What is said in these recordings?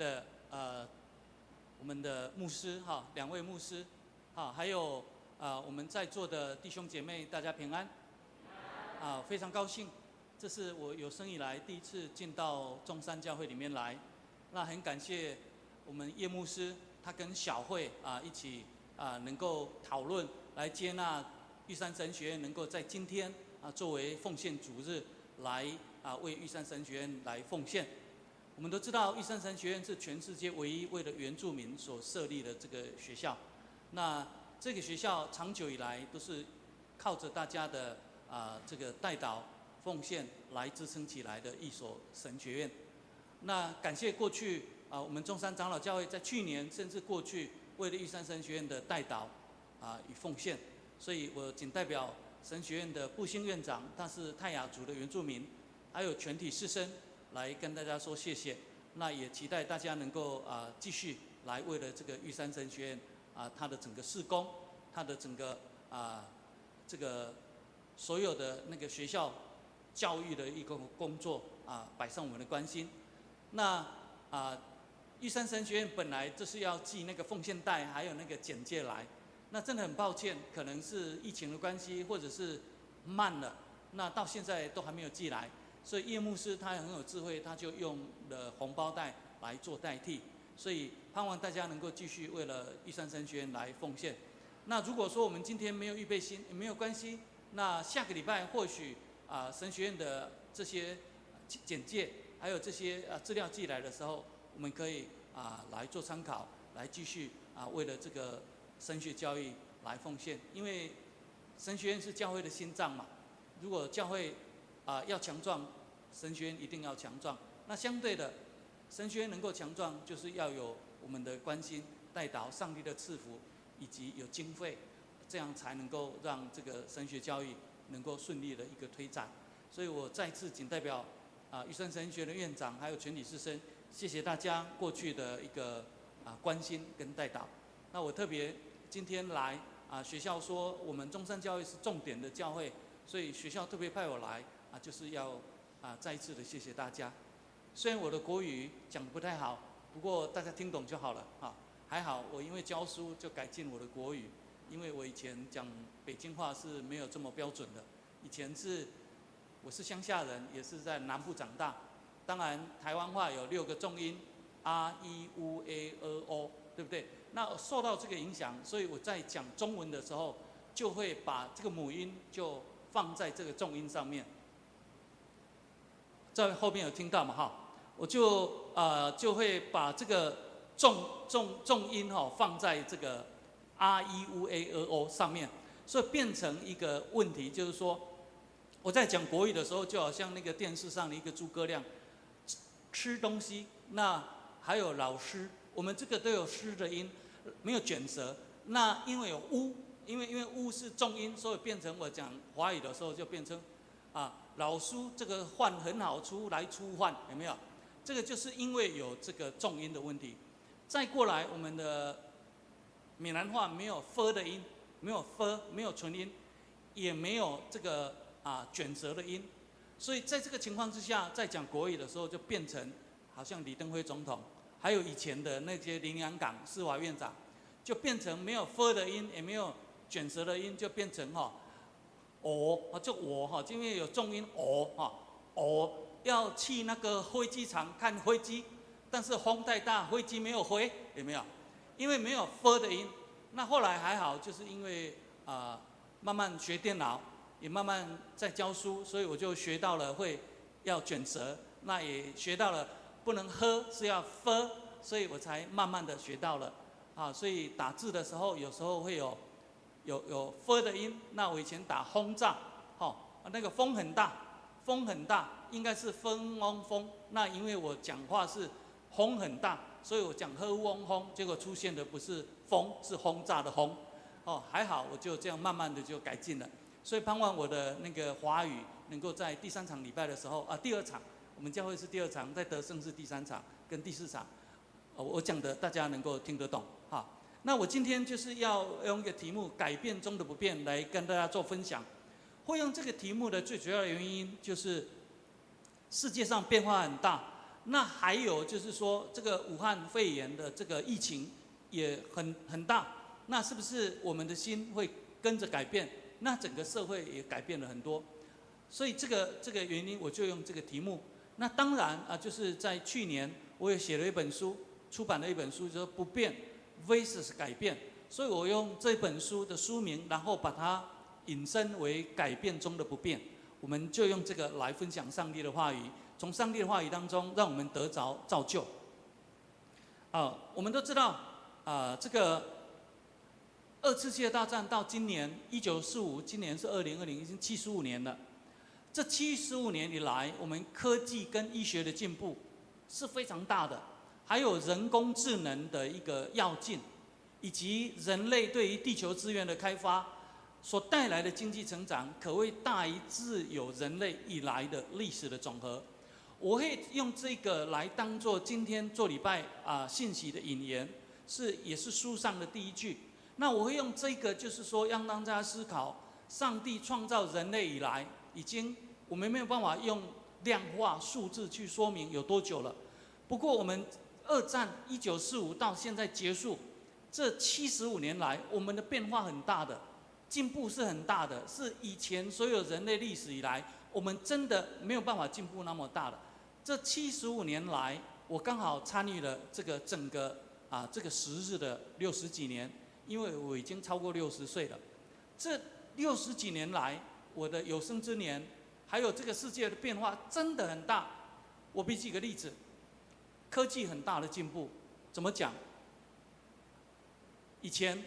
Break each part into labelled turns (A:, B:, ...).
A: 的呃我们的牧师哈，两位牧师，啊，还有啊我们在座的弟兄姐妹，大家平安，啊，非常高兴，这是我有生以来第一次进到中山教会里面来，那很感谢我们叶牧师，他跟小慧啊一起啊能够讨论来接纳玉山神学院能够在今天啊作为奉献主日来啊为玉山神学院来奉献。我们都知道玉山神学院是全世界唯一为了原住民所设立的这个学校。那这个学校长久以来都是靠着大家的啊这个代祷奉献来支撑起来的一所神学院。那感谢过去啊我们中山长老教会在去年甚至过去为了玉山神学院的代祷啊与奉献，所以我仅代表神学院的布兴院长，他是泰雅族的原住民，还有全体师生。来跟大家说谢谢，那也期待大家能够啊继续来为了这个玉山神学院啊它的整个施工，它的整个啊这个所有的那个学校教育的一个工作啊摆上我们的关心。那啊玉山神学院本来就是要寄那个奉献袋还有那个简介来，那真的很抱歉，可能是疫情的关系或者是慢了，那到现在都还没有寄来。所以叶牧师他很有智慧，他就用了红包袋来做代替。所以盼望大家能够继续为了玉山神学院来奉献。那如果说我们今天没有预备心，也没有关系。那下个礼拜或许啊神学院的这些简介，还有这些啊资料寄来的时候，我们可以啊来做参考，来继续啊为了这个神学教育来奉献。因为神学院是教会的心脏嘛。如果教会啊，要强壮，神学院一定要强壮。那相对的，神学院能够强壮，就是要有我们的关心、带导、上帝的赐福，以及有经费，这样才能够让这个神学教育能够顺利的一个推展。所以我再次仅代表啊玉山神学的院长，还有全体师生，谢谢大家过去的一个啊关心跟带导。那我特别今天来啊学校说，我们中山教育是重点的教会，所以学校特别派我来。啊，就是要啊，再一次的谢谢大家。虽然我的国语讲不太好，不过大家听懂就好了啊。还好我因为教书就改进我的国语，因为我以前讲北京话是没有这么标准的。以前是我是乡下人，也是在南部长大。当然台湾话有六个重音，r e u a e o，对不对？那受到这个影响，所以我在讲中文的时候，就会把这个母音就放在这个重音上面。在后面有听到嘛哈，我就呃就会把这个重重重音哈放在这个 r e u a e o 上面，所以变成一个问题，就是说我在讲国语的时候，就好像那个电视上的一个诸葛亮吃东西，那还有老师，我们这个都有师的音，没有卷舌，那因为有乌，因为因为乌是重音，所以变成我讲华语的时候就变成啊。老苏这个换很好出来出换有没有？这个就是因为有这个重音的问题。再过来，我们的闽南话没有 “f” 的音，没有 “f”，没有唇音，也没有这个啊卷舌的音。所以在这个情况之下，在讲国语的时候，就变成好像李登辉总统，还有以前的那些林洋港司法院长，就变成没有 “f” 的音，也没有卷舌的音，就变成哈。哦，啊，就我哈，因为有重音哦，哈，哦，要去那个飞机场看飞机，但是风太大，飞机没有飞，有没有？因为没有 “f” 的音。那后来还好，就是因为啊、慢慢学电脑，也慢慢在教书，所以我就学到了会要卷舌，那也学到了不能喝是要 “f”，所以我才慢慢的学到了啊。所以打字的时候，有时候会有。有有 “f” 的音，那我以前打轰炸，哦，那个风很大，风很大，应该是风嗡风。那因为我讲话是风很大，所以我讲呵嗡轰，结果出现的不是风，是轰炸的轰。哦，还好，我就这样慢慢的就改进了。所以盼望我的那个华语能够在第三场礼拜的时候啊，第二场，我们教会是第二场，在德胜是第三场跟第四场，我讲的大家能够听得懂，那我今天就是要用一个题目“改变中的不变”来跟大家做分享。会用这个题目的最主要的原因就是，世界上变化很大，那还有就是说，这个武汉肺炎的这个疫情也很很大，那是不是我们的心会跟着改变？那整个社会也改变了很多。所以这个这个原因，我就用这个题目。那当然啊，就是在去年，我也写了一本书，出版了一本书，就是不变 vs 改变。所以我用这本书的书名，然后把它引申为改变中的不变。我们就用这个来分享上帝的话语，从上帝的话语当中，让我们得着造就。啊，我们都知道啊，这个二次世界大战到今年一九四五，今年是二零二零，已经七十五年了。这七十五年以来，我们科技跟医学的进步是非常大的，还有人工智能的一个要进，以及人类对于地球资源的开发。所带来的经济成长，可谓大于自有人类以来的历史的总和。我会用这个来当做今天做礼拜啊信息的引言，是也是书上的第一句。那我会用这个，就是说让大家思考，上帝创造人类以来，已经我们没有办法用量化数字去说明有多久了。不过我们二战一九四五到现在结束，这七十五年来，我们的变化很大的。进步是很大的，是以前所有人类历史以来，我们真的没有办法进步那么大的。这七十五年来，我刚好参与了这个整个啊这个时日的六十几年，因为我已经超过六十岁了。这六十几年来，我的有生之年，还有这个世界的变化真的很大。我比举个例子，科技很大的进步，怎么讲？以前。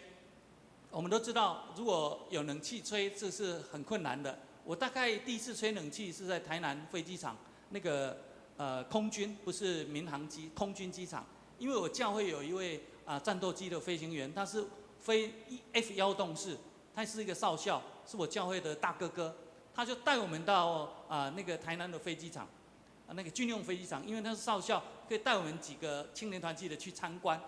A: 我们都知道，如果有冷气吹，这是很困难的。我大概第一次吹冷气是在台南飞机场，那个呃空军不是民航机，空军机场。因为我教会有一位啊、战斗机的飞行员，他是飞 F 幺洞式，他是一个少校，是我教会的大哥哥。他就带我们到啊、那个台南的飞机场，啊那个军用飞机场，因为他是少校，可以带我们几个青年团契的去参观。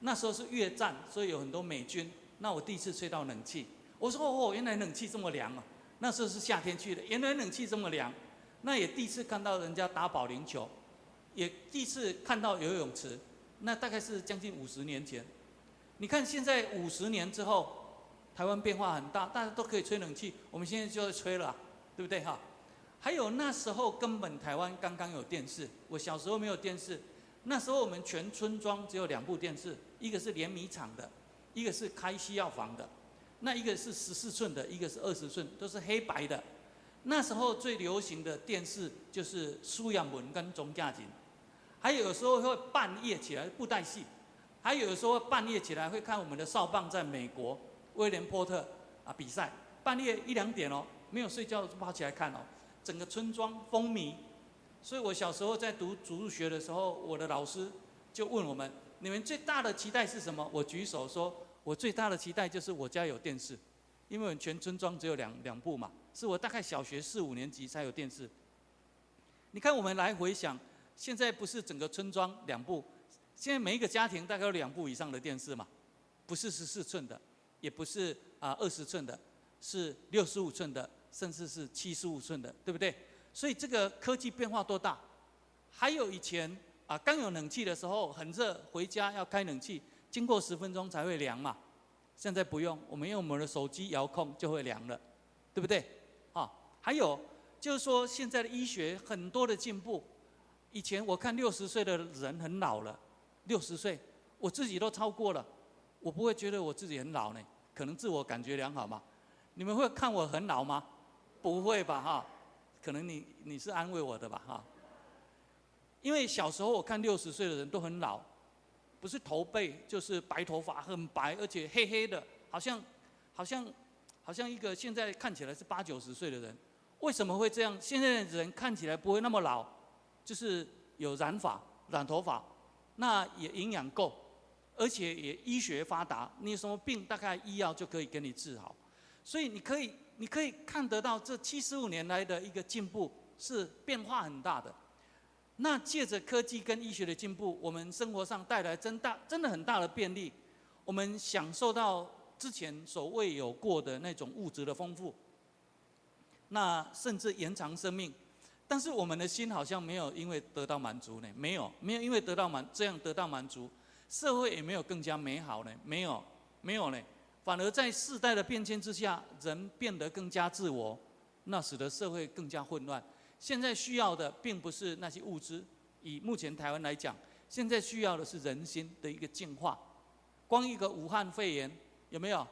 A: 那时候是越战，所以有很多美军。那我第一次吹到冷气，我说哦，原来冷气这么凉啊！那时候是夏天去的，原来冷气这么凉。那也第一次看到人家打保龄球，也第一次看到游泳池。那大概是将近五十年前。你看现在五十年之后，台湾变化很大，大家都可以吹冷气，我们现在就要吹了，对不对哈？还有那时候根本台湾刚刚有电视，我小时候没有电视，那时候我们全村庄只有两部电视，一个是联米厂的。一个是开西药房的，那一个是十四寸的，一个是二十寸，都是黑白的。那时候最流行的电视就是苏养文跟钟嘉景，还有时候会半夜起来布袋戏，还有时候半夜起来会看我们的少棒在美国威廉波特啊比赛，半夜一两点哦，没有睡觉就跑起来看哦，整个村庄风靡。所以我小时候在读主入学的时候，我的老师就问我们。你们最大的期待是什么？我举手说，我最大的期待就是我家有电视，因为我们全村庄只有两两部嘛，是我大概小学四五年级才有电视。你看，我们来回想，现在不是整个村庄两部，现在每一个家庭大概有两部以上的电视嘛，不是十四寸的，也不是啊二十寸的，是六十五寸的，甚至是七十五寸的，对不对？所以这个科技变化多大？还有以前。啊，刚有冷气的时候很热，回家要开冷气，经过十分钟才会凉嘛。现在不用，我们用我们的手机遥控就会凉了，对不对？啊，还有就是说现在的医学很多的进步。以前我看六十岁的人很老了，六十岁，我自己都超过了，我不会觉得我自己很老呢，可能自我感觉良好嘛。你们会看我很老吗？不会吧，哈，可能你你是安慰我的吧，哈。因为小时候我看六十岁的人都很老，不是头背就是白头发很白，而且黑黑的，好像，好像，好像一个现在看起来是八九十岁的人。为什么会这样？现在的人看起来不会那么老，就是有染发、染头发，那也营养够，而且也医学发达，你有什么病大概医药就可以给你治好。所以你可以，你可以看得到这七十五年来的一个进步是变化很大的。那借着科技跟医学的进步，我们生活上带来真大、真的很大的便利，我们享受到之前所未有过的那种物质的丰富。那甚至延长生命，但是我们的心好像没有因为得到满足呢，没有，没有因为得到满这样得到满足，社会也没有更加美好呢，没有，没有呢，反而在世代的变迁之下，人变得更加自我，那使得社会更加混乱。现在需要的并不是那些物资，以目前台湾来讲，现在需要的是人心的一个净化。光一个武汉肺炎有没有？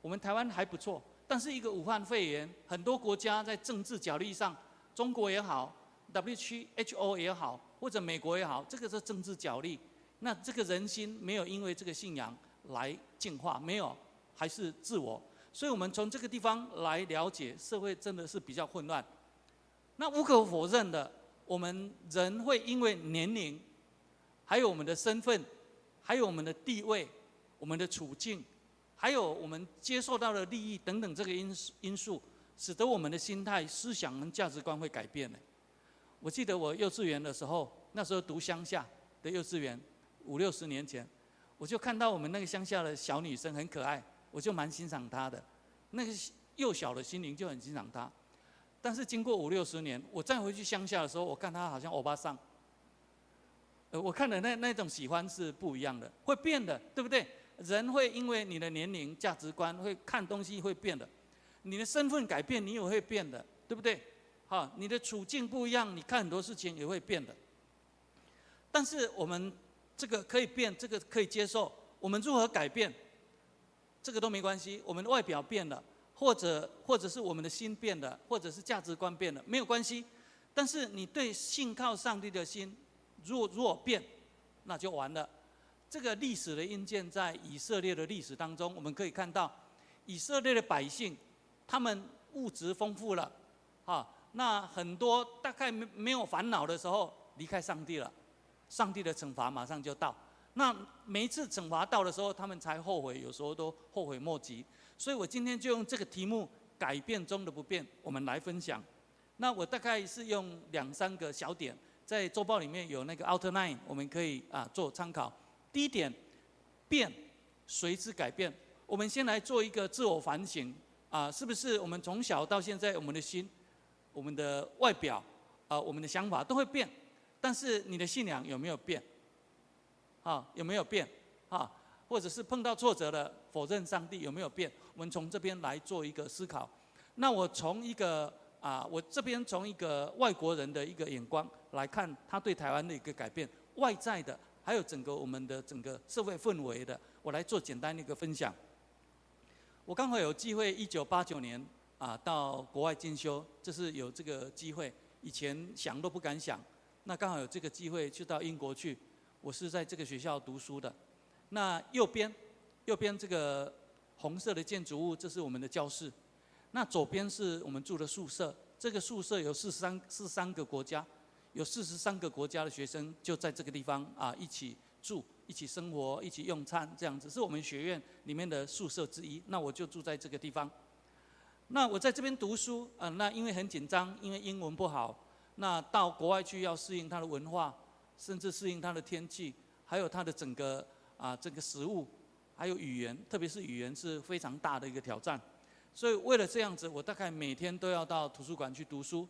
A: 我们台湾还不错，但是一个武汉肺炎，很多国家在政治角力上。中国也好，WHO 也好，或者美国也好，这个是政治角力。那这个人心没有因为这个信仰来净化，没有，还是自我。所以我们从这个地方来了解，社会真的是比较混乱。那无可否认的，我们人会因为年龄，还有我们的身份，还有我们的地位、我们的处境，还有我们接受到的利益等等这个因因素。使得我们的心态、思想跟价值观会改变的。我记得我幼稚园的时候，那时候读乡下的幼稚园，五六十年前，我就看到我们那个乡下的小女生很可爱，我就蛮欣赏他的。那个幼小的心灵就很欣赏他。但是经过五六十年，我再回去乡下的时候，我看他好像欧巴桑。呃，我看的那那种喜欢是不一样的，会变的，对不对？人会因为你的年龄、价值观，会看东西会变的。你的身份改变，你也会变的，对不对？好，你的处境不一样，你看很多事情也会变的。但是我们这个可以变，这个可以接受。我们如何改变？这个都没关系。我们的外表变了，或者或者是我们的心变了，或者是价值观变了，没有关系。但是你对信靠上帝的心，若若变，那就完了。这个历史的印鉴在以色列的历史当中，我们可以看到以色列的百姓。他们物质丰富了，啊，那很多大概没没有烦恼的时候离开上帝了，上帝的惩罚马上就到。那每一次惩罚到的时候，他们才后悔，有时候都后悔莫及。所以我今天就用这个题目“改变中的不变”，我们来分享。那我大概是用两三个小点，在周报里面有那个 outline，我们可以啊做参考。第一点，变随之改变。我们先来做一个自我反省。啊，是不是我们从小到现在，我们的心、我们的外表、啊，我们的想法都会变，但是你的信仰有没有变？啊，有没有变？啊，或者是碰到挫折了，否认上帝有没有变？我们从这边来做一个思考。那我从一个啊，我这边从一个外国人的一个眼光来看，他对台湾的一个改变，外在的，还有整个我们的整个社会氛围的，我来做简单的一个分享。我刚好有机会，一九八九年啊到国外进修，这是有这个机会，以前想都不敢想。那刚好有这个机会去到英国去，我是在这个学校读书的。那右边，右边这个红色的建筑物，这是我们的教室。那左边是我们住的宿舍，这个宿舍有四三四三个国家，有四十三个国家的学生就在这个地方啊一起住。一起生活，一起用餐，这样子是我们学院里面的宿舍之一。那我就住在这个地方。那我在这边读书，啊、那因为很紧张，因为英文不好，那到国外去要适应它的文化，甚至适应它的天气，还有它的整个啊、这个食物，还有语言，特别是语言是非常大的一个挑战。所以为了这样子，我大概每天都要到图书馆去读书。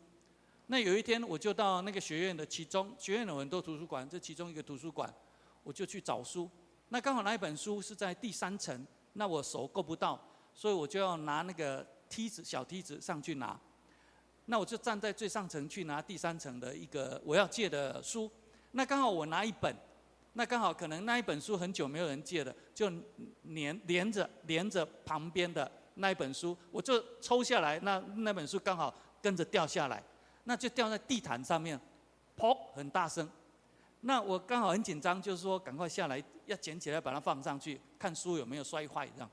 A: 那有一天，我就到那个学院的其中，学院有很多图书馆，这其中一个图书馆。我就去找书，那刚好那一本书是在第三层，那我手够不到，所以我就要拿那个梯子，小梯子上去拿。那我就站在最上层去拿第三层的一个我要借的书。那刚好我拿一本，那刚好可能那一本书很久没有人借了，就连连着连着旁边的那一本书，我就抽下来，那那本书刚好跟着掉下来，那就掉在地毯上面，砰，很大声。那我刚好很紧张，就是说赶快下来要捡起来把它放上去，看书有没有摔坏这样。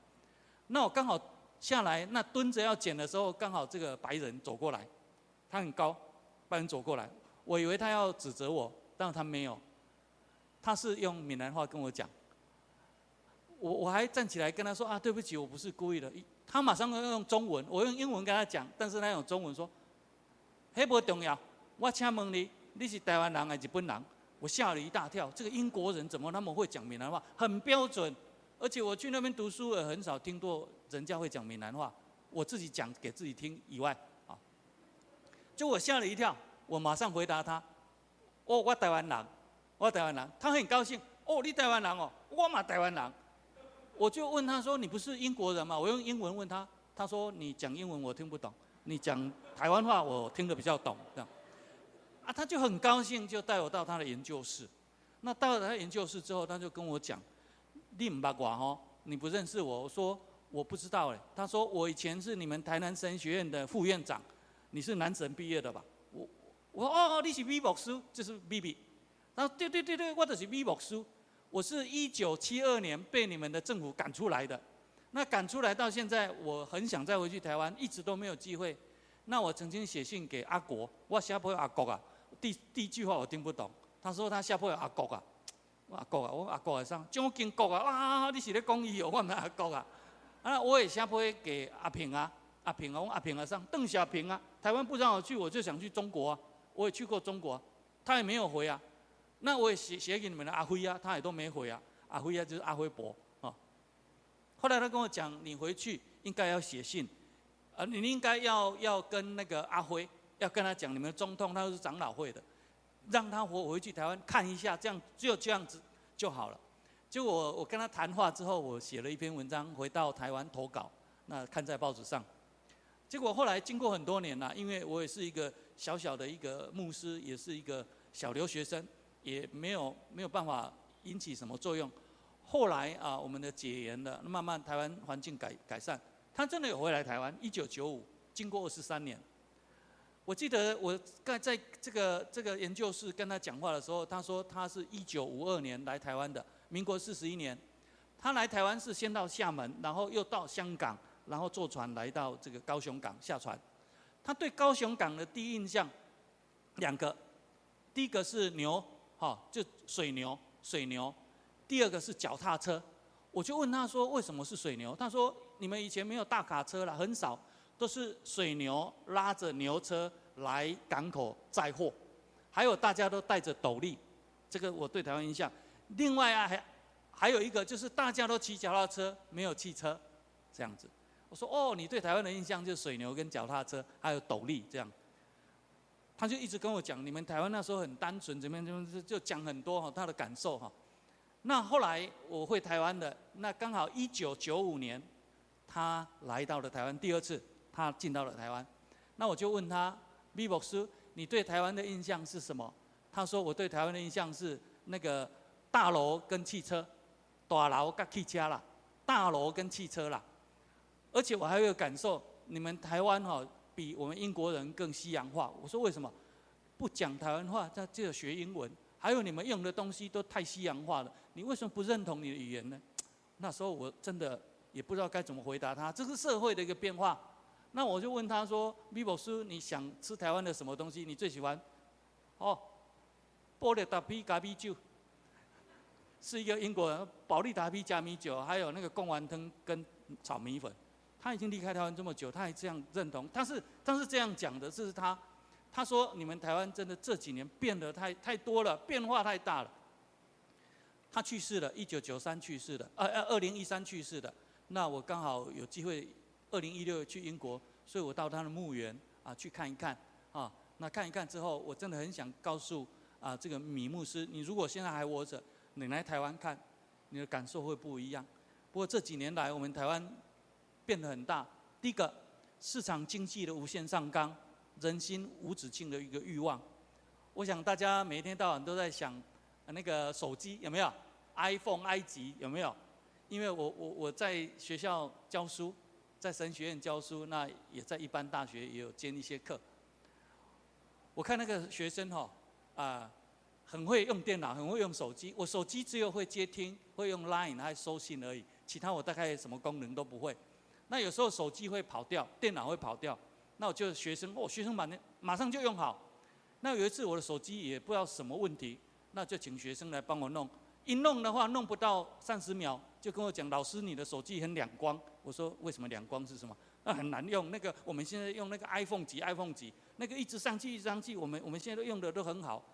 A: 那我刚好下来，那蹲着要捡的时候，刚好这个白人走过来，他很高，白人走过来，我以为他要指责我，但他没有，他是用闽南话跟我讲。我我还站起来跟他说啊，对不起，我不是故意的。他马上要用中文，我用英文跟他讲，但是他用中文说，嘿，不重要，我请问你，你是台湾人还是日本人？我吓了一大跳，这个英国人怎么那么会讲闽南话？很标准，而且我去那边读书也很少听过人家会讲闽南话。我自己讲给自己听以外，啊，就我吓了一跳，我马上回答他：哦，我台湾人，我台湾人。他很高兴。哦，你台湾人哦，我嘛台湾人。我就问他说：你不是英国人吗？我用英文问他，他说：你讲英文我听不懂，你讲台湾话我听得比较懂。这样，啊，他就很高兴，就带我到他的研究室。那到了他研究室之后，他就跟我讲：你唔八卦哦，你不认识我。我说。我不知道哎，他说我以前是你们台南神学院的副院长，你是南神毕业的吧？我哦，你是美牧师，就是 BB。他说对对对对，我就是美牧师。我是一九七二年被你们的政府赶出来的，那赶出来到现在，我很想再回去台湾，一直都没有机会。那我曾经写信给阿国，我下坡有阿国啊，第第一句话我听不懂，他说他下坡有阿国啊，我阿国啊，我阿国啊上，蒋经国啊，哇，你是咧讲伊哦，我唔阿国啊。啊，我也下坡给阿平啊，阿平啊，我阿平啊上，邓小平啊，台湾不让我去，我就想去中国啊，我也去过中国，他也没有回啊。那我也写写给你们的阿辉啊，他也都没回啊。阿辉啊，就是阿辉伯啊。后来他跟我讲，你回去应该要写信，呃，你应该要要跟那个阿辉，要跟他讲你们中通，他是长老会的，让他回回去台湾看一下，这样只有这样子就好了。就我我跟他谈话之后，我写了一篇文章回到台湾投稿，那看在报纸上。结果后来经过很多年了，因为我也是一个小小的一个牧师，也是一个小留学生，也没有没有办法引起什么作用。后来啊，我们的解严了，慢慢台湾环境改改善，他真的有回来台湾。一九九五，经过二十三年，我记得我在在这个这个研究室跟他讲话的时候，他说他是一九五二年来台湾的。民国四十一年，他来台湾是先到厦门，然后又到香港，然后坐船来到这个高雄港下船。他对高雄港的第一印象两个，第一个是牛，哈，就水牛，水牛；第二个是脚踏车。我就问他说，为什么是水牛？他说你们以前没有大卡车了，很少，都是水牛拉着牛车来港口载货，还有大家都戴着斗笠。这个我对台湾印象。另外啊，还还有一个就是大家都骑脚踏车，没有汽车，这样子。我说哦，你对台湾的印象就是水牛跟脚踏车，还有斗笠这样。他就一直跟我讲，你们台湾那时候很单纯，怎么样怎么样，就讲很多哈他的感受哈。那后来我回台湾的，那刚好一九九五年，他来到了台湾第二次，他进到了台湾。那我就问他，米牧师，你对台湾的印象是什么？他说我对台湾的印象是那个。大楼跟汽车，大楼跟汽车啦，大楼跟汽车啦，而且我还有感受，你们台湾哈比我们英国人更西洋化。我说为什么？不讲台湾话，他就学英文，还有你们用的东西都太西洋化了。你为什么不认同你的语言呢？那时候我真的也不知道该怎么回答他。这是社会的一个变化。那我就问他说：“米博士，你想吃台湾的什么东西？你最喜欢？”哦，玻璃大啤咖啡酒。是一个英国人，保利达啤加米酒，还有那个贡丸汤跟炒米粉。他已经离开台湾这么久，他还这样认同。他是他是这样讲的，这是他他说你们台湾真的这几年变得太太多了，变化太大了。他去世了，一九九三去世的，呃呃，二零一三去世的。那我刚好有机会，二零一六去英国，所以我到他的墓园啊去看一看啊。那看一看之后，我真的很想告诉啊这个米牧师，你如果现在还活着。你来台湾看，你的感受会不一样。不过这几年来，我们台湾变得很大。第一个，市场经济的无限上纲，人心无止境的一个欲望。我想大家每天到晚都在想，那个手机有没有？iPhone、埃及有没有？因为我我我在学校教书，在神学院教书，那也在一般大学也有兼一些课。我看那个学生哈，啊。很会用电脑，很会用手机。我手机只有会接听，会用 Line 还收信而已，其他我大概什么功能都不会。那有时候手机会跑掉，电脑会跑掉，那我就学生，哦，学生马上马上就用好。那有一次我的手机也不知道什么问题，那就请学生来帮我弄。一弄的话，弄不到三十秒，就跟我讲，老师你的手机很两光。我说为什么两光是什么？那很难用。那个我们现在用那个 iPhone 几 iPhone 几，那个一直上去一直上去，我们我们现在都用的都很好。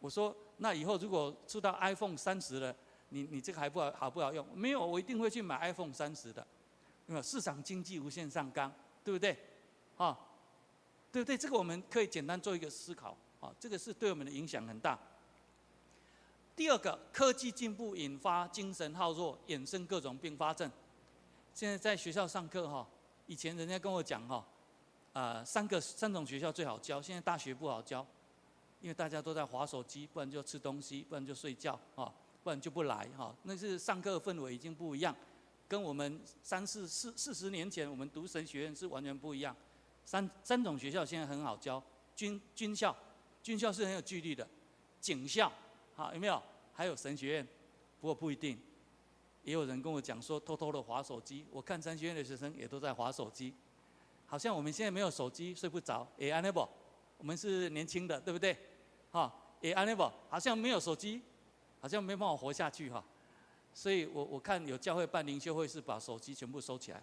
A: 我说，那以后如果出到 iPhone 三十了，你你这个还不好好不好用？没有，我一定会去买 iPhone 三十的。市场经济无限上纲，对不对？啊，对不对？这个我们可以简单做一个思考啊，这个是对我们的影响很大。第二个，科技进步引发精神耗弱，衍生各种并发症。现在在学校上课哈，以前人家跟我讲哈，啊，三个三种学校最好教，现在大学不好教，因为大家都在划手机，不然就吃东西，不然就睡觉啊，不然就不来哈。那是上课氛围已经不一样，跟我们三四四四十年前我们读神学院是完全不一样。三三种学校现在很好教，军军校，军校是很有纪律的，警校。好，有没有？还有神学院，不过不一定。也有人跟我讲说，偷偷的划手机。我看神学院的学生也都在划手机，好像我们现在没有手机睡不着。也 unable，我们是年轻的，对不对？哈，也 unable，好像没有手机，好像没办法活下去哈。所以我我看有教会办灵修会是把手机全部收起来，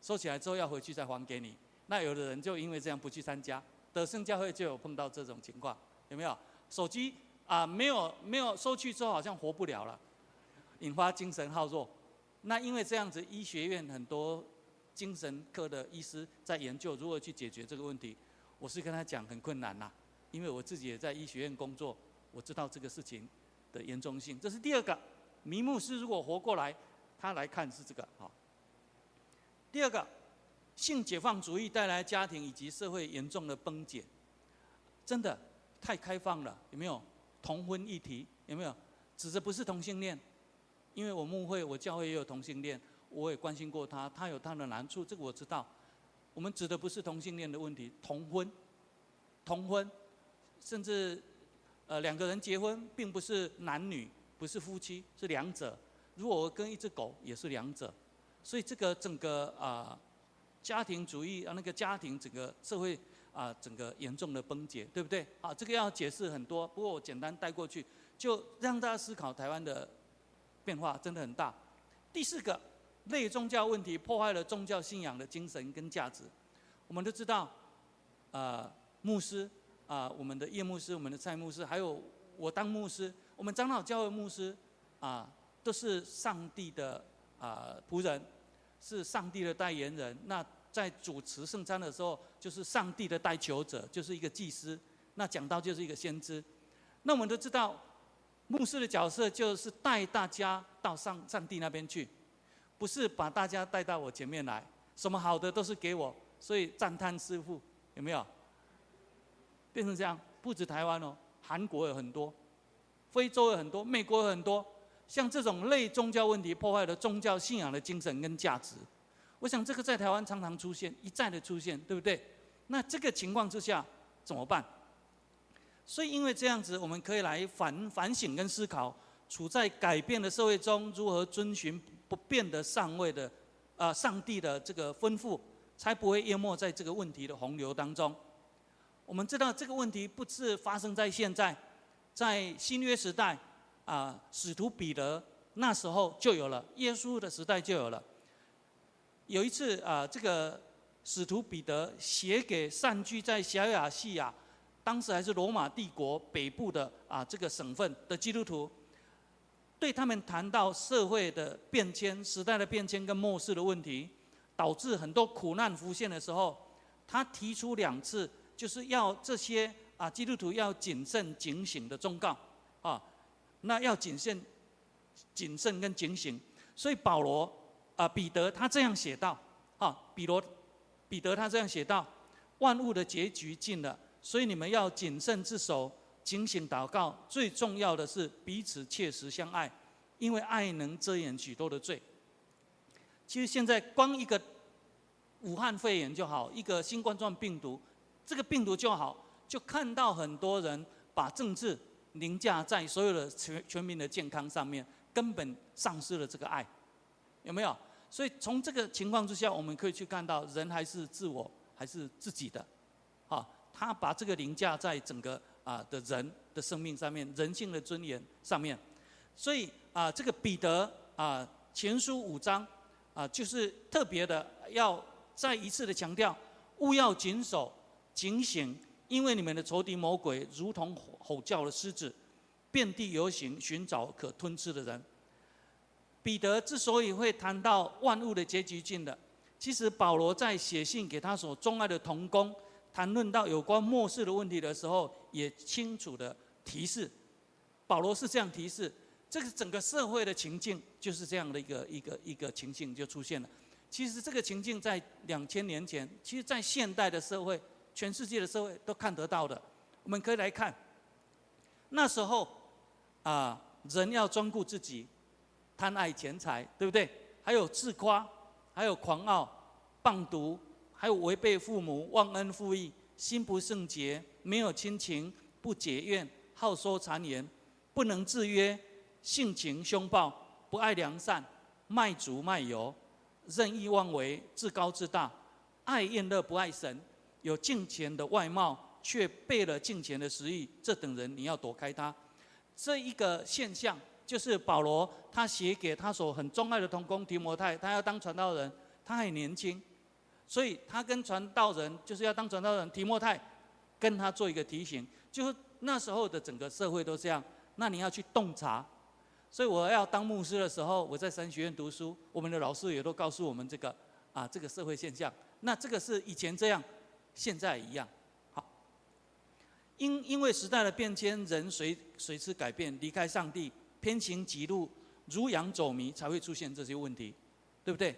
A: 收起来之后要回去再还给你。那有的人就因为这样不去参加，德胜教会就有碰到这种情况，有没有？手机。啊，没有没有收去之后，好像活不了了，引发精神耗弱。那因为这样子，医学院很多精神科的医师在研究如何去解决这个问题。我是跟他讲很困难呐，因为我自己也在医学院工作，我知道这个事情的严重性。这是第二个，米牧师如果活过来，他来看是这个好。第二个，性解放主义带来家庭以及社会严重的崩解，真的太开放了，有没有？同婚议题有没有？指的不是同性恋，因为我牧会，我教会也有同性恋，我也关心过他，他有他的难处，这个我知道。我们指的不是同性恋的问题，同婚，同婚，甚至呃两个人结婚，并不是男女，不是夫妻，是两者。如果我跟一只狗，也是两者。所以这个整个啊、家庭主义啊，那个家庭整个社会。啊，整个严重的崩解，对不对？好，这个要解释很多，不过我简单带过去，就让大家思考台湾的变化真的很大。第四个，类宗教问题破坏了宗教信仰的精神跟价值。我们都知道，呃，牧师啊，我们的叶牧师、我们的蔡牧师，还有我当牧师，我们长老教会牧师啊，都是上帝的啊仆人，是上帝的代言人。那在主持圣餐的时候，就是上帝的代求者，就是一个祭司。那讲道就是一个先知。那我们都知道，牧师的角色就是带大家到上上帝那边去，不是把大家带到我前面来。什么好的都是给我，所以赞叹师父有没有？变成这样，不止台湾哦，韩国有很多，非洲有很多，美国有很多，像这种类宗教问题破坏了宗教信仰的精神跟价值。我想这个在台湾常常出现，一再的出现，对不对？那这个情况之下怎么办？所以因为这样子，我们可以来反反省跟思考，处在改变的社会中，如何遵循不变的上位的，啊、上帝的这个吩咐，才不会淹没在这个问题的洪流当中。我们知道这个问题不是发生在现在，在新约时代，啊、使徒彼得那时候就有了，耶稣的时代就有了。有一次啊，这个使徒彼得写给散居在小亚细亚，当时还是罗马帝国北部的啊这个省份的基督徒，对他们谈到社会的变迁、时代的变迁跟末世的问题，导致很多苦难浮现的时候，他提出两次，就是要这些啊基督徒要谨慎警醒的忠告啊，那要谨慎、谨慎跟警醒，所以保罗。啊，彼得他这样写道：啊，彼罗，彼得他这样写道，万物的结局近了，所以你们要谨慎自守，警醒祷告。最重要的是彼此切实相爱，因为爱能遮掩许多的罪。其实现在光一个武汉肺炎就好，一个新冠状病毒，这个病毒就好，就看到很多人把政治凌驾在所有的全全民的健康上面，根本丧失了这个爱，有没有？所以从这个情况之下，我们可以去看到人还是自我还是自己的，啊，他把这个凌驾在整个啊的人的生命上面，人性的尊严上面。所以啊，这个彼得啊前书五章啊，就是特别的要再一次的强调，务要谨守警醒，因为你们的仇敌魔鬼如同吼叫的狮子，遍地游行，寻找可吞吃的人。彼得之所以会谈到万物的结局近了，其实保罗在写信给他所钟爱的同工，谈论到有关末世的问题的时候，也清楚的提示，保罗是这样提示，这个整个社会的情境就是这样的一个一个一个情境就出现了。其实这个情境在两千年前，其实在现代的社会，全世界的社会都看得到的。我们可以来看，那时候啊，人要专顾自己，贪爱钱财，对不对？还有自夸，还有狂傲、谤毒。还有违背父母、忘恩负义、心不圣洁、没有亲情、不解怨、好说谗言、不能制约、性情凶暴、不爱良善、卖主卖友、任意妄为、自高自大、爱宴乐不爱神、有敬虔的外貌却背了敬虔的实意，这等人你要躲开他。这一个现象就是保罗他写给他所很钟爱的同工提摩太，他要当传道人，他还年轻。所以他跟传道人就是要当传道人，提摩太跟他做一个提醒，就是那时候的整个社会都这样，那你要去洞察。所以我要当牧师的时候，我在神学院读书，我们的老师也都告诉我们这个啊，这个社会现象。那这个是以前这样，现在一样。好，因因为时代的变迁，人随随之改变，离开上帝，偏行己路，如羊走迷，才会出现这些问题，对不对？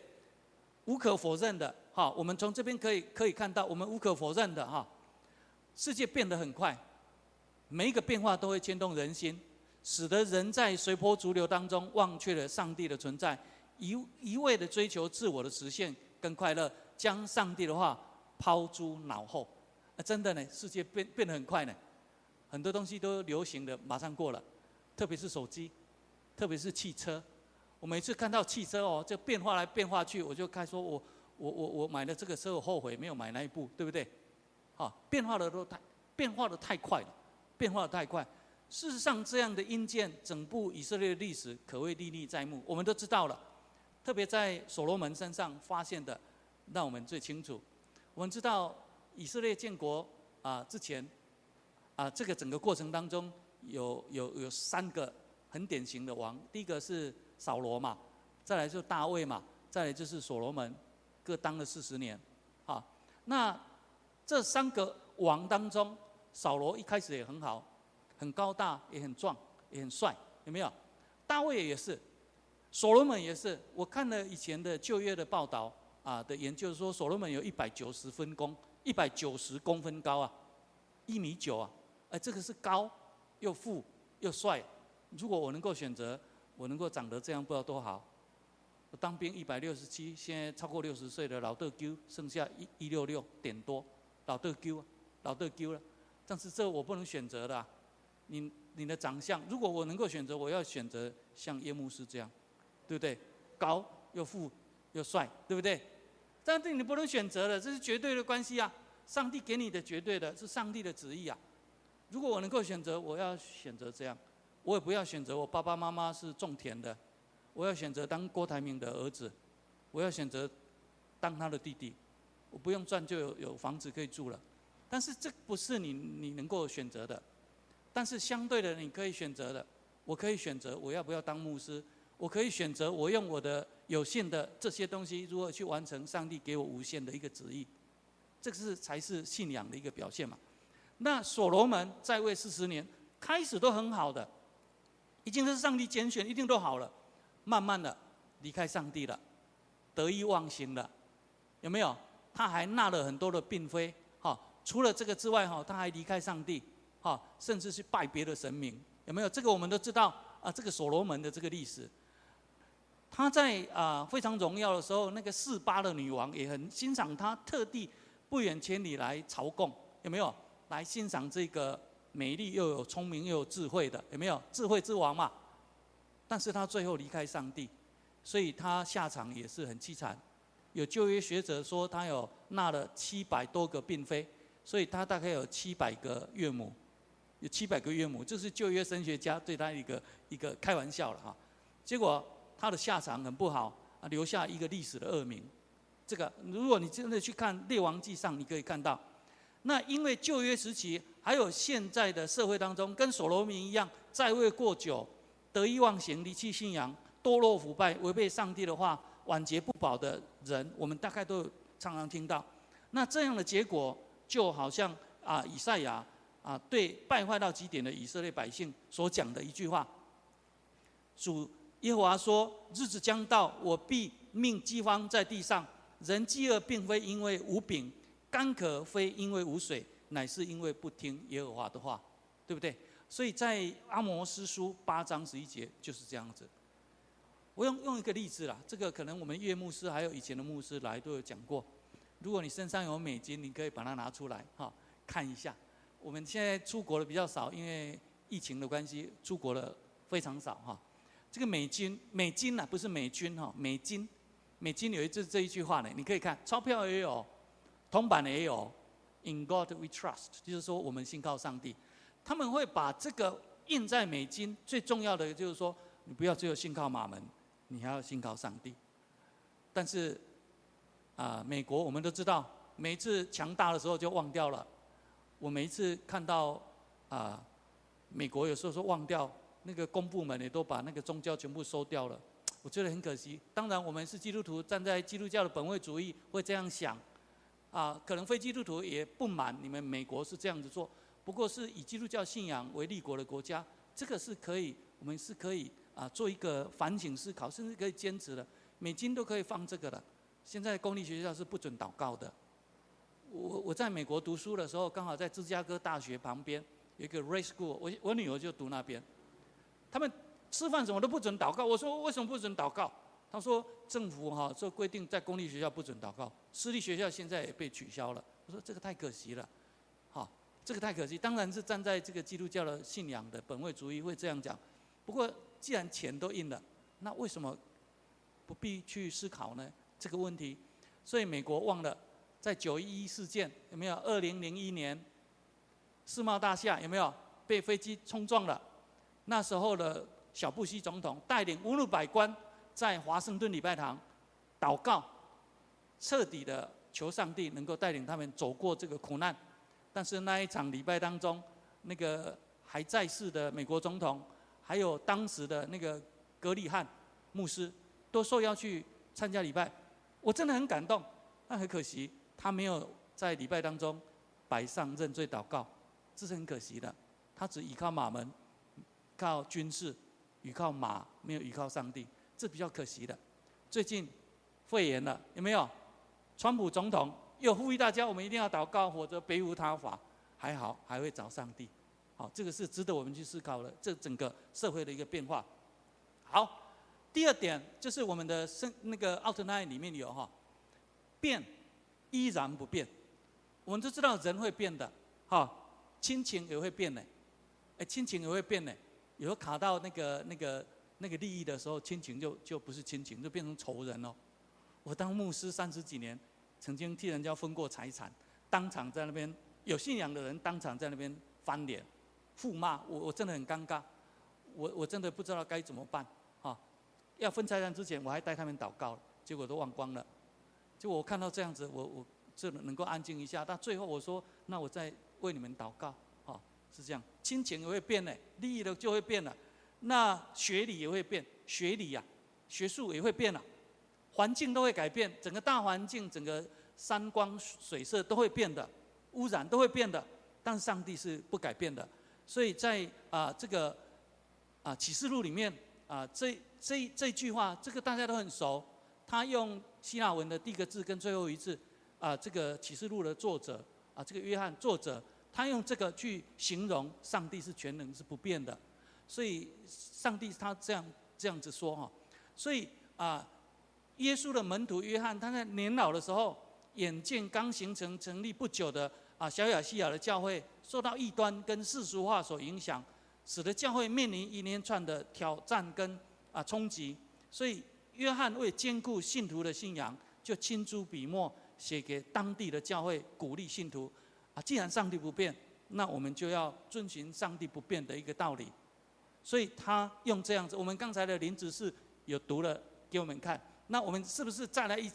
A: 无可否认的。哈，我们从这边可以可以看到，我们无可否认的哈，世界变得很快，每一个变化都会牵动人心，使得人在随波逐流当中忘却了上帝的存在，一一味的追求自我的实现跟快乐，将上帝的话抛诸脑后。啊，真的呢，世界变变得很快呢，很多东西都流行的马上过了，特别是手机，特别是汽车。我每次看到汽车哦，这变化来变化去，我就开始说我。我我我买了这个车，我后悔没有买那一部，对不对？好，变化的都太变化的太快了，变化的太快。事实上，这样的阴间，整部以色列的历史可谓历历在目，我们都知道了。特别在所罗门身上发现的，让我们最清楚。我们知道以色列建国啊之前啊，这个整个过程当中有有有三个很典型的王，第一个是扫罗嘛，再来就是大卫嘛，再来就是所罗门。各当了四十年，啊，那这三个王当中，扫罗一开始也很好，很高大，也很壮，也很帅，有没有？大卫也是，所罗门也是。我看了以前的旧约的报道啊的研究说，所罗门有一百九十分弓，一百九十公分高啊，一米九啊，哎，这个是高又富又帅。如果我能够选择，我能够长得这样，不知道多好。我当兵一百六十七，现在超过六十岁的老豆鸠，剩下一一六六点多，老豆鸠，老豆鸠了。但是这我不能选择的、啊，你你的长相，如果我能够选择，我要选择像叶牧师这样，对不对？高又富又帅，对不对？但是你不能选择的，这是绝对的关系啊！上帝给你的绝对的，是上帝的旨意啊！如果我能够选择，我要选择这样，我也不要选择我爸爸妈妈是种田的。我要选择当郭台铭的儿子，我要选择当他的弟弟，我不用赚就有有房子可以住了，但是这不是你你能够选择的，但是相对的你可以选择的，我可以选择我要不要当牧师，我可以选择我用我的有限的这些东西如何去完成上帝给我无限的一个旨意，这个是才是信仰的一个表现嘛。那所罗门在位四十年，开始都很好的，已经是上帝拣选，一定都好了。慢慢的离开上帝了，得意忘形了，有没有？他还纳了很多的嫔妃，哈。除了这个之外，哈，他还离开上帝，哈，甚至去拜别的神明，有没有？这个我们都知道啊。这个所罗门的这个历史，他在啊非常荣耀的时候，那个四八的女王也很欣赏他，特地不远千里来朝贡，有没有？来欣赏这个美丽又有聪明又有智慧的，有没有？智慧之王嘛。但是他最后离开上帝，所以他下场也是很凄惨。有旧约学者说他有纳了七百多个嫔妃，所以他大概有七百个岳母，有七百个岳母，这是旧约神学家对他一个一个开玩笑了哈。结果他的下场很不好，啊，留下一个历史的恶名。这个如果你真的去看列王记上，你可以看到，那因为旧约时期还有现在的社会当中，跟所罗门一样，在位过久。得意忘形、离弃信仰、堕落腐败、违背上帝的话、晚节不保的人，我们大概都常常听到。那这样的结果，就好像啊以赛亚啊对败坏到极点的以色列百姓所讲的一句话：主耶和华说，日子将到，我必命饥荒在地上，人饥饿并非因为无饼，干渴非因为无水，乃是因为不听耶和华的话，对不对？所以在阿摩斯书八章十一节就是这样子。我用用一个例子啦，这个可能我们岳牧师还有以前的牧师来都有讲过。如果你身上有美金，你可以把它拿出来哈看一下。我们现在出国的比较少，因为疫情的关系，出国的非常少哈。这个美金，美金呐，不是美军哈，美金，美金有一这这一句话呢，你可以看钞票也有，铜板也有，In God we trust，就是说我们信靠上帝。他们会把这个印在美金，最重要的就是说，你不要只有信靠马门，你还要信靠上帝。但是，啊，美国我们都知道，每一次强大的时候就忘掉了。我每一次看到啊，美国有时候说忘掉那个公部门也都把那个宗教全部收掉了，我觉得很可惜。当然，我们是基督徒，站在基督教的本位主义会这样想，啊，可能非基督徒也不满你们美国是这样子做。不过是以基督教信仰为立国的国家，这个是可以，我们是可以啊做一个反省思考，甚至可以坚持的。美金都可以放这个的。现在公立学校是不准祷告的。我我在美国读书的时候，刚好在芝加哥大学旁边有一个 Ray School，我我女儿就读那边。他们吃饭什么都不准祷告。我说为什么不准祷告？他说政府哈这规定，在公立学校不准祷告，私立学校现在也被取消了。我说这个太可惜了。好这个太可惜，当然是站在这个基督教的信仰的本位主义会这样讲。不过，既然钱都印了，那为什么不必去思考呢？这个问题，所以美国忘了在九一一事件有没有？二零零一年世贸大厦有没有被飞机冲撞了？那时候的小布希总统带领五六百官在华盛顿礼拜堂祷告，彻底的求上帝能够带领他们走过这个苦难。但是那一场礼拜当中，那个还在世的美国总统，还有当时的那个格里汉牧师，都受邀去参加礼拜。我真的很感动，但很可惜，他没有在礼拜当中摆上认罪祷告，这是很可惜的。他只依靠马门，靠军事，依靠马，没有依靠上帝，这比较可惜的。最近肺炎了，有没有？川普总统。又呼吁大家，我们一定要祷告，否则别无他法。还好，还会找上帝。好，这个是值得我们去思考的。这整个社会的一个变化。好，第二点就是我们的生那个 outline 里面有哈，变依然不变。我们都知道人会变的，哈，亲情也会变的，哎，亲情也会变的。有时候卡到那个那个那个利益的时候，亲情就就不是亲情，就变成仇人了。我当牧师三十几年。曾经替人家分过财产，当场在那边有信仰的人当场在那边翻脸、互骂，我我真的很尴尬，我我真的不知道该怎么办啊！要分财产之前，我还带他们祷告，结果都忘光了。就我看到这样子，我我这能够安静一下。但最后我说，那我再为你们祷告，是这样。亲情也会变的，利益的就会变了。那学理也会变，学理呀、啊，学术也会变了。环境都会改变，整个大环境、整个山光水色都会变的，污染都会变的，但是上帝是不改变的。所以在啊、这个啊启示录里面啊、这这这句话，这个大家都很熟。他用希腊文的第一个字跟最后一字啊、这个启示录的作者啊、这个约翰作者，他用这个去形容上帝是全能是不变的。所以上帝他这样这样子说哈，所以啊。耶稣的门徒约翰，他在年老的时候，眼见刚形成成立不久的啊小亚细亚的教会，受到异端跟世俗化所影响，使得教会面临一连串的挑战跟啊冲击。所以约翰为坚固信徒的信仰，就亲书笔墨写给当地的教会，鼓励信徒既然上帝不变，那我们就要遵循上帝不变的一个道理。所以他用这样子，我们刚才的林子是有读了给我们看。那我们是不是再来一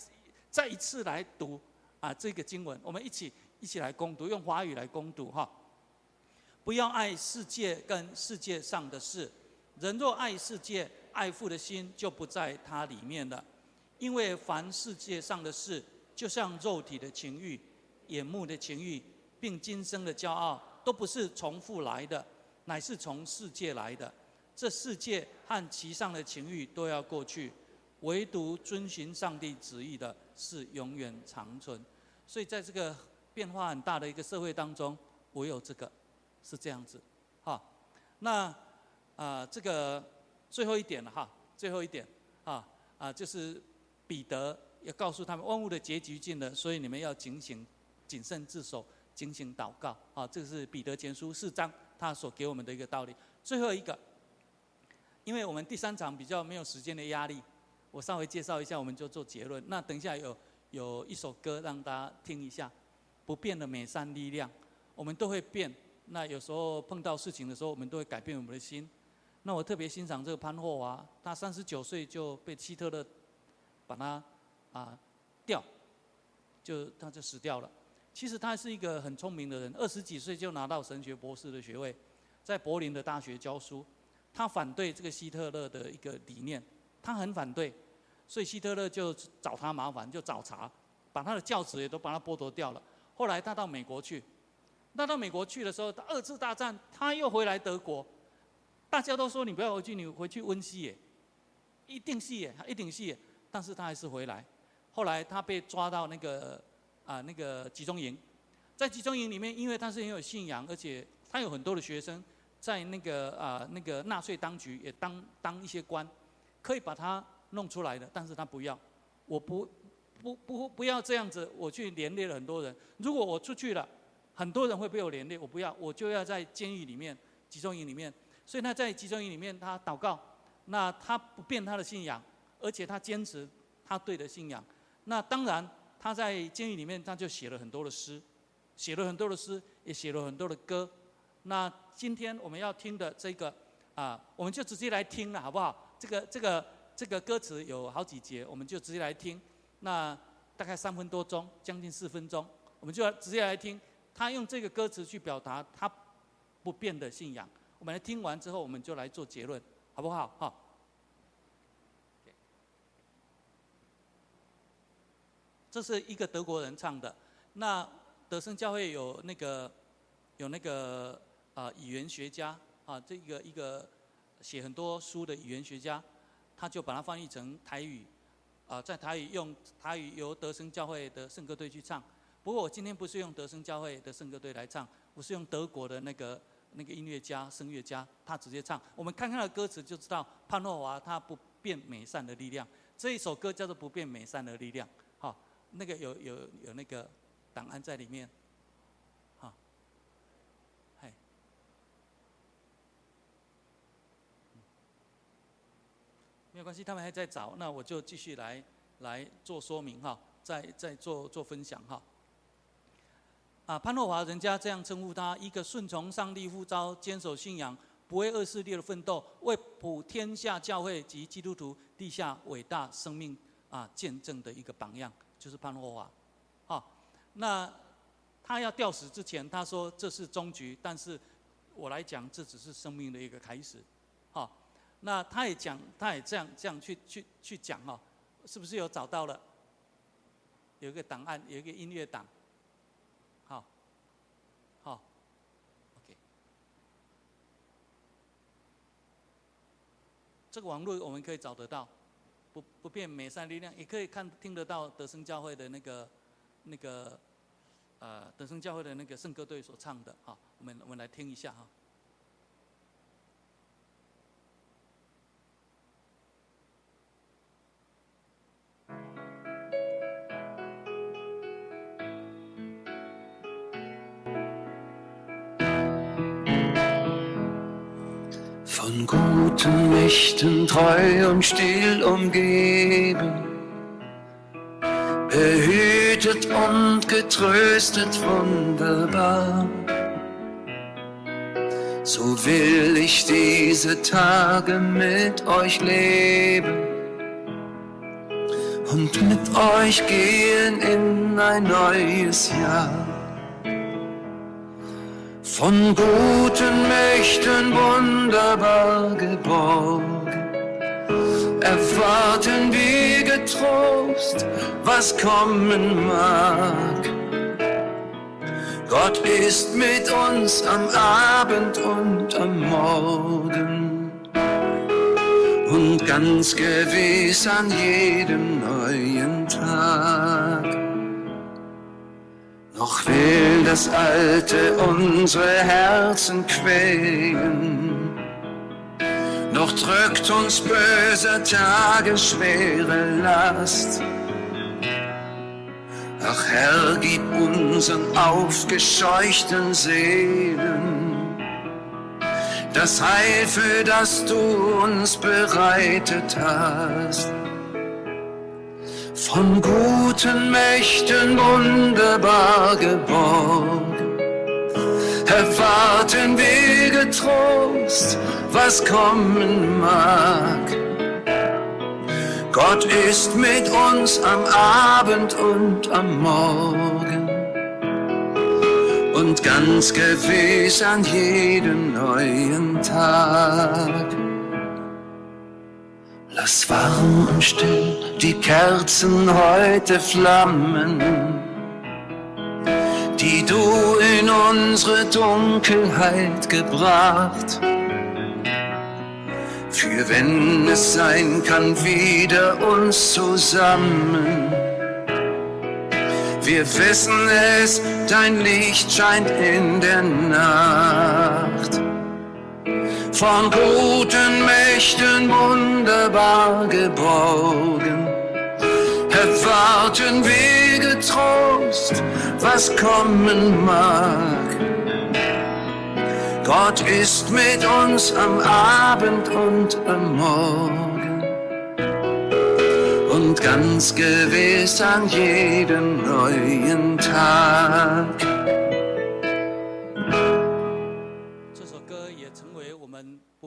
A: 再一次来读啊这个经文？我们一起一起来攻读，用华语来攻读哈。不要爱世界跟世界上的事，人若爱世界，爱父的心就不在它里面了。因为凡世界上的事，就像肉体的情欲、眼目的情欲、并今生的骄傲，都不是从父来的，乃是从世界来的。这世界和其上的情欲都要过去，唯独遵循上帝旨意的是永远长存。所以在这个变化很大的一个社会当中，唯有这个是这样子。哈，那啊、这个最后一点了哈，最后一点啊啊，就是彼得要告诉他们，万物的结局近了，所以你们要警醒、谨慎自守、警醒祷告。啊，这个是彼得前书四章他所给我们的一个道理。最后一个。因为我们第三场比较没有时间的压力，我稍微介绍一下，我们就做结论。那等一下有有一首歌让大家听一下，《不变的美善力量》。我们都会变，那有时候碰到事情的时候，我们都会改变我们的心。那我特别欣赏这个潘霍华，他三十九岁就被希特勒把他啊掉，就他就死掉了。其实他是一个很聪明的人，二十几岁就拿到神学博士的学位，在柏林的大学教书。他反对这个希特勒的一个理念，他很反对，所以希特勒就找他麻烦，就找茬，把他的教职也都把他剥夺掉了。后来他到美国去，那到美国去的时候，二次大战他又回来德国，大家都说你不要回去，你回去温西耶，一定是耶，一定是耶，但是他还是回来。后来他被抓到那个啊那个集中营，在集中营里面，因为他是很有信仰，而且他有很多的学生。在那个啊、那个纳粹当局也当当一些官，可以把他弄出来的，但是他不要，我不不不不要这样子，我去连累了很多人。如果我出去了，很多人会被我连累，我不要，我就要在监狱里面、集中营里面。所以他在集中营里面，他祷告，那他不变他的信仰，而且他坚持他对的信仰。那当然他在监狱里面，他就写了很多的诗，写了很多的诗，也写了很多的歌。那今天我们要听的这个啊，我们就直接来听了，好不好？这个这个这个歌词有好几节，我们就直接来听。那大概三分多钟，将近四分钟，我们就直接来听。他用这个歌词去表达他不变的信仰。我们来听完之后，我们就来做结论，好不好？好。这是一个德国人唱的。那德生教会有那个有那个。啊，语言学家啊，这个一个写很多书的语言学家，他就把它翻译成台语，啊，在台语用台语由德生教会的圣歌队去唱。不过我今天不是用德生教会的圣歌队来唱，我是用德国的那个那个音乐家声乐家，他直接唱。我们看看歌词就知道，潘诺华他不变美善的力量，这一首歌叫做不变美善的力量。那个有有有那个档案在里面。没有关系，他们还在找，那我就继续来来做说明哈，再再做做分享哈。啊，潘霍华人家这样称呼他，一个顺从上帝呼召、坚守信仰、不为恶势力的奋斗、为普天下教会及基督徒立下伟大生命啊见证的一个榜样，就是潘霍华。好，那他要吊死之前，他说这是终局，但是我来讲，这只是生命的一个开始。好。那他也讲，他也这样这样去去去讲哦，是不是有找到了？有一个档案，有一个音乐档，好，好，OK。这个网络我们可以找得到，不不变美善力量，也可以看听得到德胜教会的那个那个呃德胜教会的那个圣歌队所唱的，啊，我们我们来听一下哈。
B: Guten Mächten treu und still umgeben, behütet und getröstet wunderbar. So will ich diese Tage mit euch leben und mit euch gehen in ein neues Jahr. Von guten Mächten wunderbar geborgen, erwarten wir getrost, was kommen mag. Gott ist mit uns am Abend und am Morgen und ganz gewiss an jedem neuen Tag. Will das Alte unsere Herzen quälen, noch drückt uns böse Tage schwere Last. Ach Herr, gib unseren aufgescheuchten Seelen das Heil, für das du uns bereitet hast. Von guten Mächten wunderbar geborgen, erwarten wir getrost, was kommen mag. Gott ist mit uns am Abend und am Morgen und ganz gewiss an jedem neuen Tag. Lass warm und still die Kerzen heute flammen, die du in unsere Dunkelheit gebracht für wenn es sein kann, wieder uns zusammen. Wir wissen es, dein Licht scheint in der Nacht. Von guten Mächten wunderbar geborgen, erwarten wir getrost, was kommen mag. Gott ist mit uns am Abend und am Morgen und ganz gewiss an jedem neuen Tag.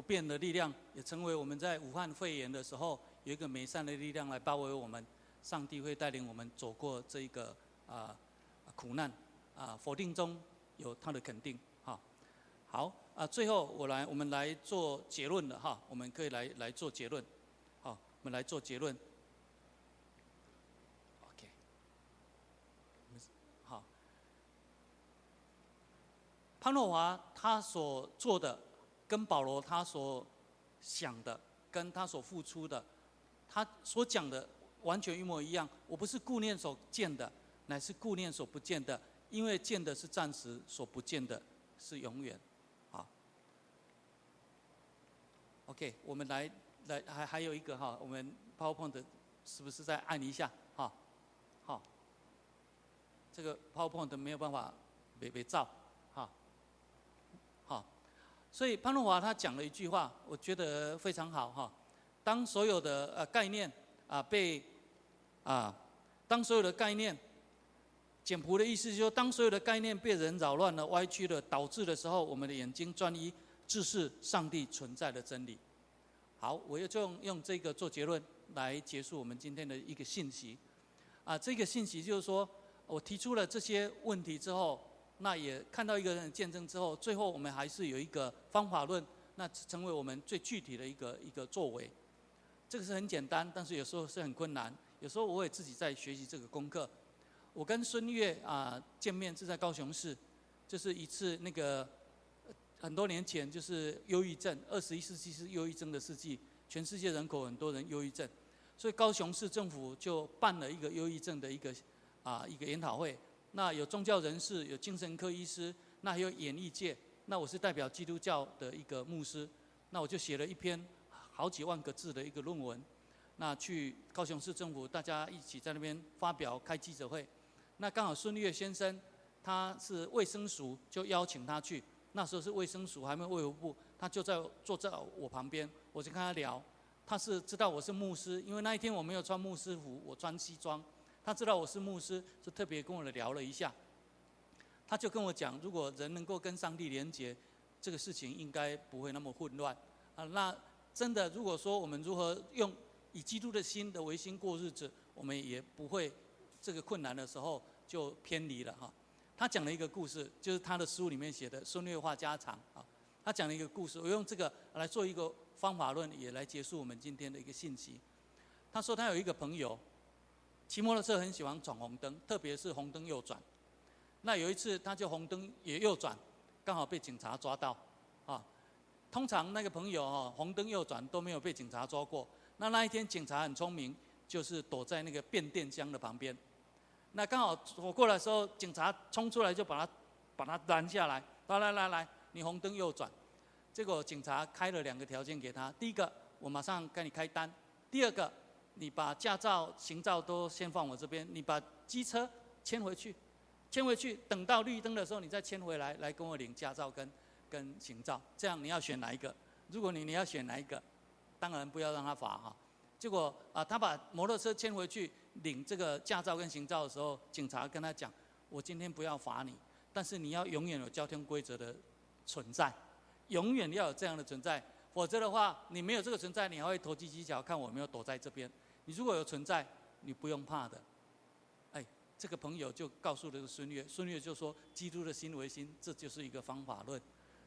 A: 变的力量，也成为我们在武汉肺炎的时候有一个美善的力量来包围我们。上帝会带领我们走过这一个啊苦难啊，否定中有他的肯定哈。好啊，最后我来，我们来做结论了哈，我们可以来来做结论，好，我们来做结论。OK，好，潘若华他所做的，跟保罗他所想的，跟他所付出的，他所讲的完全一模一样。我不是顾念所见的，乃是顾念所不见的，因为见的是暂时，所不见的是永远。好 OK，我们来来还还有一个哈，我们 PowerPoint 是不是再按一下哈？好，这个 PowerPoint 没有办法没没照。所以潘若华他讲了一句话，我觉得非常好哈。当所有的呃概念啊被啊，当所有的概念，简朴的意思就是说，当所有的概念被人扰乱了、歪曲了、导致的时候，我们的眼睛专一。这是上帝存在的真理。好，我就用用这个做结论来结束我们今天的一个信息。啊，这个信息就是说，我提出了这些问题之后，那也看到一个人的见证之后，最后我们还是有一个方法论，那成为我们最具体的一个一个作为。这个是很简单，但是有时候是很困难。有时候我也自己在学习这个功课。我跟孙越啊见面是在高雄市，就是一次那个。很多年前就是忧郁症，二十一世纪是忧郁症的世纪，全世界人口很多人忧郁症，所以高雄市政府就办了一个忧郁症的一个啊一个研讨会。那有宗教人士，有精神科医师，那还有演艺界。那我是代表基督教的一个牧师，那我就写了一篇好几万个字的一个论文。那去高雄市政府，大家一起在那边发表开记者会。那刚好孙立月先生他是卫生署，就邀请他去。那时候是卫生署，还没卫福部，他就在坐在我旁边，我就跟他聊。他是知道我是牧师，因为那一天我没有穿牧师服，我穿西装。他知道我是牧师，就特别跟我聊了一下。他就跟我讲，如果人能够跟上帝连接，这个事情应该不会那么混乱。啊，那真的，如果说我们如何用以基督的心的唯心过日子，我们也不会这个困难的时候就偏离了哈。他讲了一个故事，就是他的书里面写的孙略话家常啊。他讲了一个故事，我用这个来做一个方法论，也来结束我们今天的一个信息。他说他有一个朋友，骑摩托车很喜欢闯红灯，特别是红灯右转。那有一次他就红灯也右转，刚好被警察抓到，啊，通常那个朋友哦，红灯右转都没有被警察抓过。那那一天警察很聪明，就是躲在那个变电箱的旁边。那刚好我过来的时候，警察冲出来就把他把他拦下来，来来来来，你红灯右转。结果警察开了两个条件给他，第一个我马上给你开单，第二个你把驾照、行照都先放我这边，你把机车牵回去，牵回去，等到绿灯的时候你再牵回来，来跟我领驾照跟跟行照，这样你要选哪一个？如果你你要选哪一个，当然不要让他罚哈。结果啊，他把摩托车牵回去领这个驾照跟行照的时候，警察跟他讲：我今天不要罚你，但是你要永远有交通规则的存在。永远要有这样的存在，否则的话，你没有这个存在，你还会投机取巧，看我没有躲在这边。你如果有存在，你不用怕的。哎，这个朋友就告诉这个孙越，孙越就说：“基督的心为心，这就是一个方法论。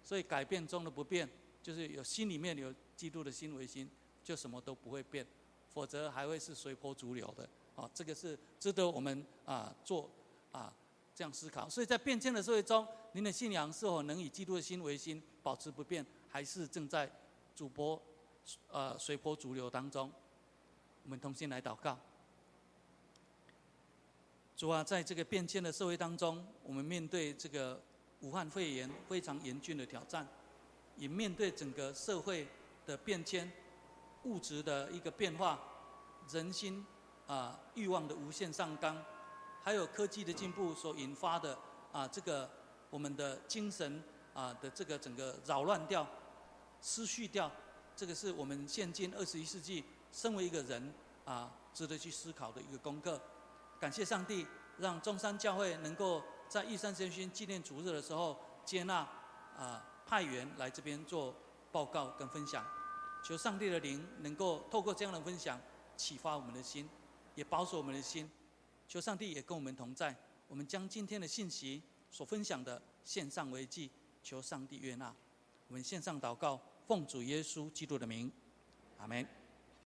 A: 所以改变中的不变，就是有心里面有基督的心为心，就什么都不会变，否则还会是随波逐流的。啊，这个是值得我们啊做啊这样思考。所以在变迁的社会中，您的信仰是否能以基督的心为心？”保持不变，还是正在主播呃随波逐流当中？我们同心来祷告。主啊，在这个变迁的社会当中，我们面对这个武汉肺炎非常严峻的挑战，也面对整个社会的变迁、物质的一个变化、人心啊欲望的无限上纲，还有科技的进步所引发的啊这个我们的精神。啊的这个整个扰乱掉、失序掉，这个是我们现今二十一世纪身为一个人啊，值得去思考的一个功课。感谢上帝，让中山教会能够在玉山神勋纪念主日的时候接纳啊派员来这边做报告跟分享。求上帝的灵能够透过这样的分享启发我们的心，也保守我们的心。求上帝也跟我们同在。我们将今天的信息所分享的献上为祭。求上帝悦纳，我们献上祷告，奉主耶稣基督的名，阿门。